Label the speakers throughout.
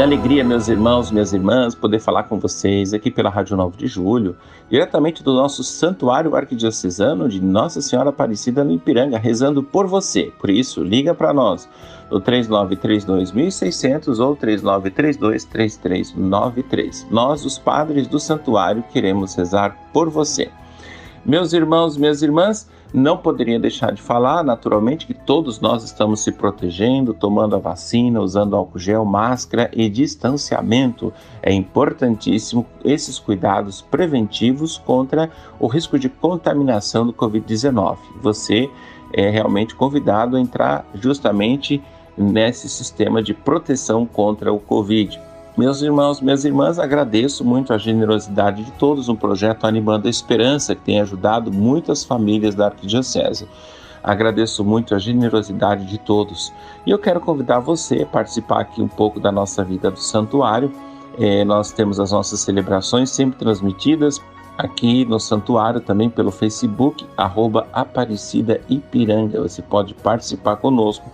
Speaker 1: Que alegria, meus irmãos, minhas irmãs, poder falar com vocês aqui pela Rádio 9 de Julho, diretamente do nosso Santuário Arquidiocesano de Nossa Senhora Aparecida no Ipiranga, rezando por você. Por isso, liga para nós no 3932.600 ou 39323393. Nós, os padres do santuário, queremos rezar por você. Meus irmãos, minhas irmãs, não poderia deixar de falar, naturalmente, que todos nós estamos se protegendo, tomando a vacina, usando álcool gel, máscara e distanciamento. É importantíssimo esses cuidados preventivos contra o risco de contaminação do Covid-19. Você é realmente convidado a entrar justamente nesse sistema de proteção contra o Covid. Meus irmãos, minhas irmãs, agradeço muito a generosidade de todos no projeto Animando a Esperança, que tem ajudado muitas famílias da Arquidiocese. Agradeço muito a generosidade de todos. E eu quero convidar você a participar aqui um pouco da nossa vida do santuário. É, nós temos as nossas celebrações sempre transmitidas aqui no santuário, também pelo Facebook, arroba Aparecida Ipiranga. Você pode participar conosco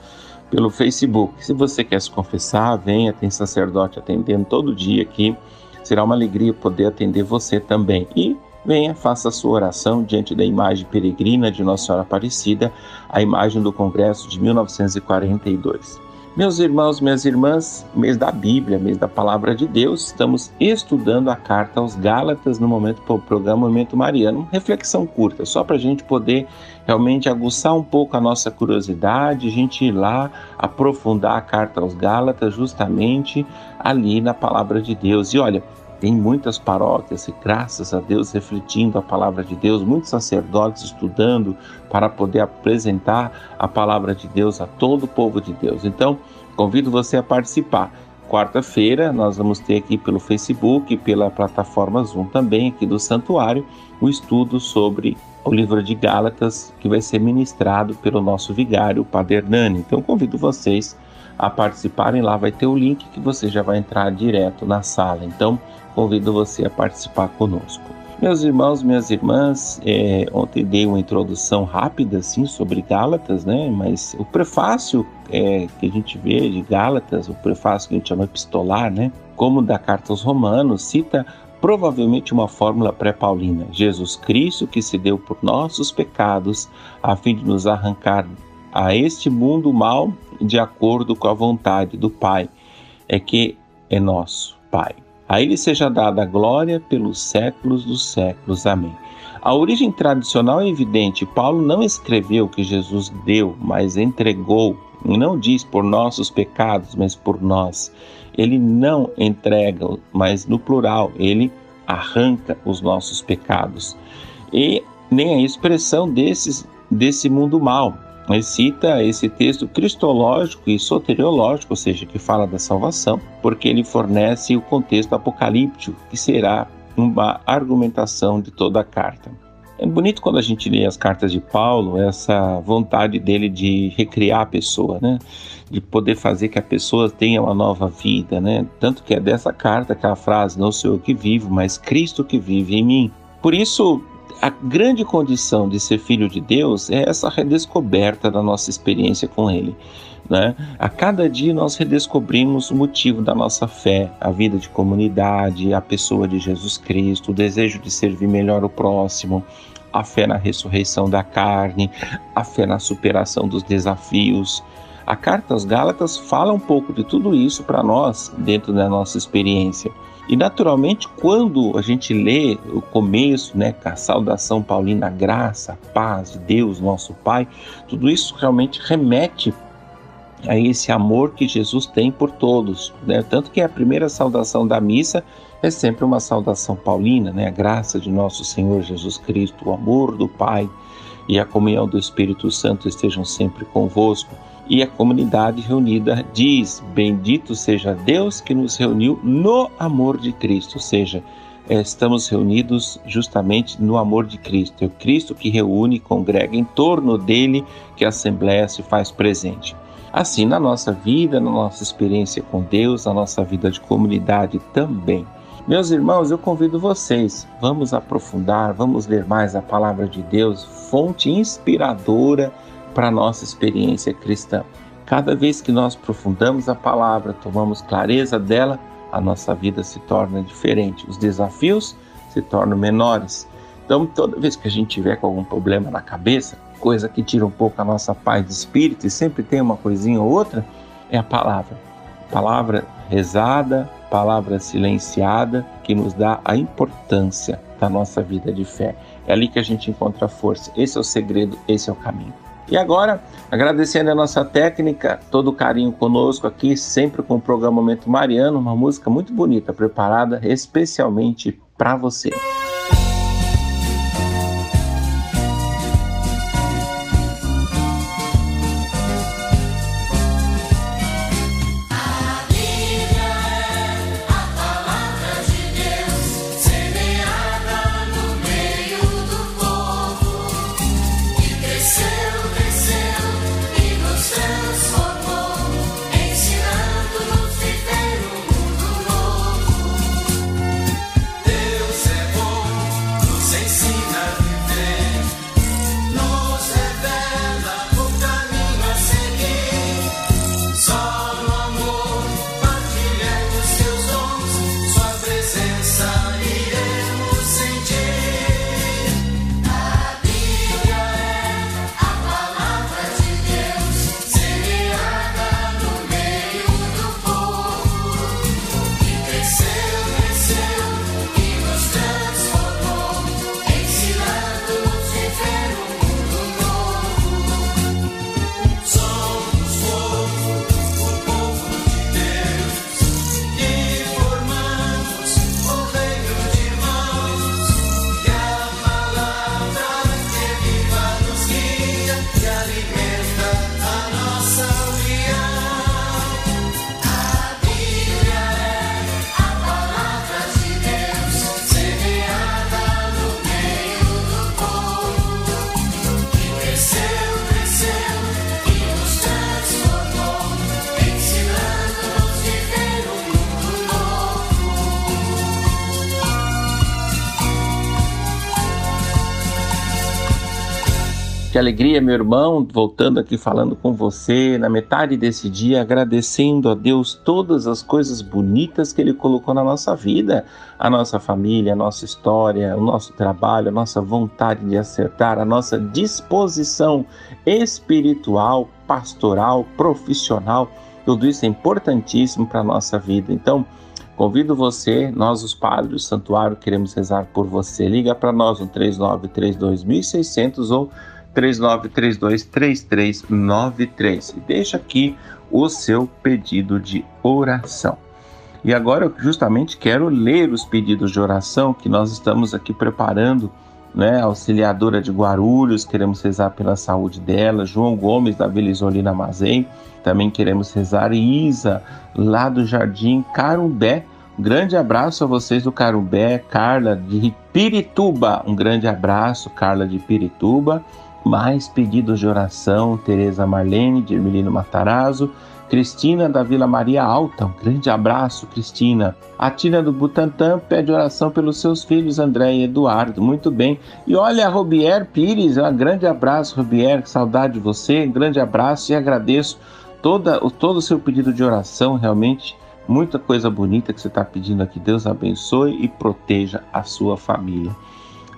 Speaker 1: pelo Facebook. Se você quer se confessar, venha, tem sacerdote atendendo todo dia aqui. Será uma alegria poder atender você também. E venha, faça a sua oração diante da imagem peregrina de Nossa Senhora Aparecida, a imagem do Congresso de 1942. Meus irmãos, minhas irmãs, mês da Bíblia, mês da Palavra de Deus, estamos estudando a carta aos Gálatas no momento do programa Momento Mariano. reflexão curta, só para a gente poder realmente aguçar um pouco a nossa curiosidade, a gente ir lá aprofundar a carta aos Gálatas justamente ali na Palavra de Deus. E olha, tem muitas paróquias e graças a Deus refletindo a palavra de Deus, muitos sacerdotes estudando para poder apresentar a palavra de Deus a todo o povo de Deus. Então, convido você a participar. Quarta-feira nós vamos ter aqui pelo Facebook, pela plataforma Zoom também aqui do santuário, o estudo sobre o livro de Gálatas que vai ser ministrado pelo nosso vigário, o Padre Hernani. Então convido vocês a participarem lá, vai ter o link que você já vai entrar direto na sala. Então convido você a participar conosco. Meus irmãos, minhas irmãs, é, ontem dei uma introdução rápida assim sobre Gálatas, né? Mas o prefácio é, que a gente vê de Gálatas, o prefácio que a gente chama epistolar, né? Como da carta aos Romanos, cita provavelmente uma fórmula pré-paulina: Jesus Cristo que se deu por nossos pecados, a fim de nos arrancar a este mundo mal de acordo com a vontade do Pai, é que é nosso Pai. A ele seja dada a glória pelos séculos dos séculos. Amém. A origem tradicional é evidente. Paulo não escreveu que Jesus deu, mas entregou. Não diz por nossos pecados, mas por nós. Ele não entrega, mas no plural, ele arranca os nossos pecados. E nem a expressão desses, desse mundo mal cita esse texto cristológico e soteriológico, ou seja, que fala da salvação, porque ele fornece o contexto apocalíptico, que será uma argumentação de toda a carta. É bonito quando a gente lê as cartas de Paulo, essa vontade dele de recriar a pessoa, né? De poder fazer que a pessoa tenha uma nova vida, né? Tanto que é dessa carta aquela frase: Não sou eu que vivo, mas Cristo que vive em mim. Por isso, a grande condição de ser filho de Deus é essa redescoberta da nossa experiência com Ele. Né? A cada dia nós redescobrimos o motivo da nossa fé, a vida de comunidade, a pessoa de Jesus Cristo, o desejo de servir melhor o próximo, a fé na ressurreição da carne, a fé na superação dos desafios. A carta aos Gálatas fala um pouco de tudo isso para nós dentro da nossa experiência. E naturalmente, quando a gente lê o começo, né, a saudação paulina, a graça, a paz de Deus, nosso Pai, tudo isso realmente remete a esse amor que Jesus tem por todos. Né? Tanto que a primeira saudação da missa é sempre uma saudação paulina, né? a graça de nosso Senhor Jesus Cristo, o amor do Pai e a comunhão do Espírito Santo estejam sempre convosco e a comunidade reunida diz: Bendito seja Deus que nos reuniu no amor de Cristo, ou seja, estamos reunidos justamente no amor de Cristo. É o Cristo que reúne e congrega em torno dele que a Assembleia se faz presente. Assim, na nossa vida, na nossa experiência com Deus, na nossa vida de comunidade também. Meus irmãos, eu convido vocês, vamos aprofundar, vamos ler mais a palavra de Deus, fonte inspiradora para a nossa experiência cristã. Cada vez que nós aprofundamos a palavra, tomamos clareza dela, a nossa vida se torna diferente, os desafios se tornam menores. Então, toda vez que a gente tiver com algum problema na cabeça, coisa que tira um pouco a nossa paz de espírito, e sempre tem uma coisinha ou outra, é a palavra. Palavra rezada, palavra silenciada, que nos dá a importância da nossa vida de fé. É ali que a gente encontra força. Esse é o segredo, esse é o caminho. E agora, agradecendo a nossa técnica, todo o carinho conosco aqui, sempre com o programa Momento Mariano, uma música muito bonita, preparada especialmente para você. Que alegria, meu irmão, voltando aqui falando com você na metade desse dia, agradecendo a Deus todas as coisas bonitas que Ele colocou na nossa vida, a nossa família, a nossa história, o nosso trabalho, a nossa vontade de acertar, a nossa disposição espiritual, pastoral, profissional. Tudo isso é importantíssimo para a nossa vida. Então, Convido você, nós os padres do santuário queremos rezar por você. Liga para nós no 3932 ou 39323393 e deixa aqui o seu pedido de oração. E agora eu justamente quero ler os pedidos de oração que nós estamos aqui preparando, né? Auxiliadora de Guarulhos, queremos rezar pela saúde dela, João Gomes da Vila Isolina também queremos rezar e Isa lá do Jardim Carumbé. Um grande abraço a vocês do Carumbé, Carla de Pirituba. Um grande abraço, Carla de Pirituba. Mais pedidos de oração, Tereza Marlene, de Ermelino Matarazzo, Cristina da Vila Maria Alta, um grande abraço, Cristina. A Tina do Butantã pede oração pelos seus filhos, André e Eduardo, muito bem. E olha, Robier Pires, um grande abraço, Robier, saudade de você, um grande abraço e agradeço toda, todo o seu pedido de oração, realmente muita coisa bonita que você está pedindo aqui. Deus abençoe e proteja a sua família.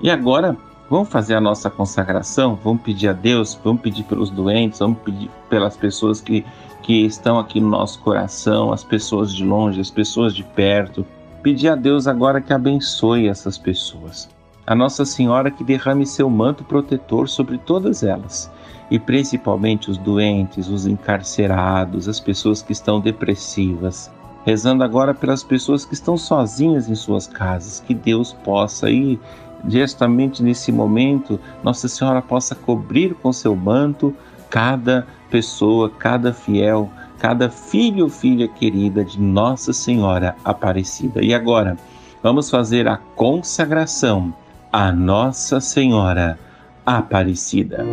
Speaker 1: E agora, Vamos fazer a nossa consagração? Vamos pedir a Deus? Vamos pedir pelos doentes? Vamos pedir pelas pessoas que, que estão aqui no nosso coração, as pessoas de longe, as pessoas de perto. Pedir a Deus agora que abençoe essas pessoas. A Nossa Senhora que derrame seu manto protetor sobre todas elas e principalmente os doentes, os encarcerados, as pessoas que estão depressivas. Rezando agora pelas pessoas que estão sozinhas em suas casas, que Deus possa ir justamente nesse momento, Nossa Senhora possa cobrir com seu manto cada pessoa, cada fiel, cada filho ou filha querida de Nossa Senhora Aparecida. E agora, vamos fazer a consagração a Nossa Senhora Aparecida.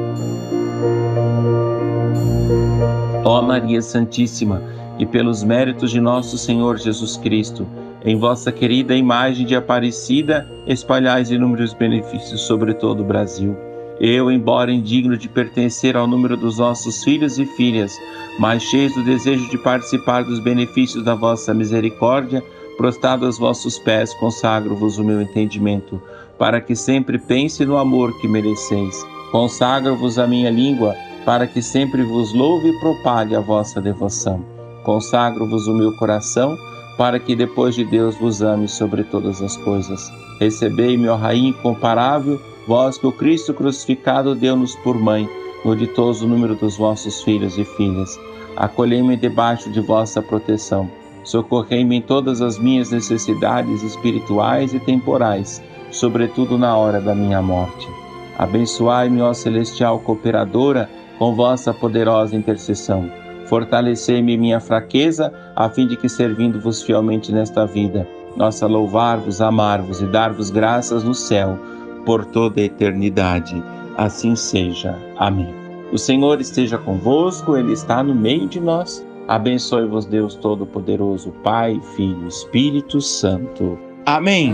Speaker 1: Ó Maria Santíssima, e pelos méritos de nosso Senhor Jesus Cristo, em vossa querida imagem de Aparecida, espalhais inúmeros benefícios sobre todo o Brasil. Eu, embora indigno de pertencer ao número dos nossos filhos e filhas, mas cheios do desejo de participar dos benefícios da vossa misericórdia, prostrado aos vossos pés, consagro-vos o meu entendimento, para que sempre pense no amor que mereceis. Consagro-vos a minha língua, para que sempre vos louve e propague a vossa devoção. Consagro-vos o meu coração, para que depois de Deus vos ame sobre todas as coisas. Recebei-me, ó Rainha incomparável, vós que o Cristo crucificado deu-nos por mãe, no ditoso número dos vossos filhos e filhas. Acolhei-me debaixo de vossa proteção. Socorrei-me em todas as minhas necessidades espirituais e temporais, sobretudo na hora da minha morte. Abençoai-me, ó celestial cooperadora, com vossa poderosa intercessão. Fortalecei-me minha fraqueza, a fim de que, servindo-vos fielmente nesta vida, nossa louvar-vos, amar-vos e dar-vos graças no céu por toda a eternidade. Assim seja. Amém. O Senhor esteja convosco, Ele está no meio de nós. Abençoe-vos, Deus Todo-Poderoso, Pai, Filho, Espírito Santo. Amém.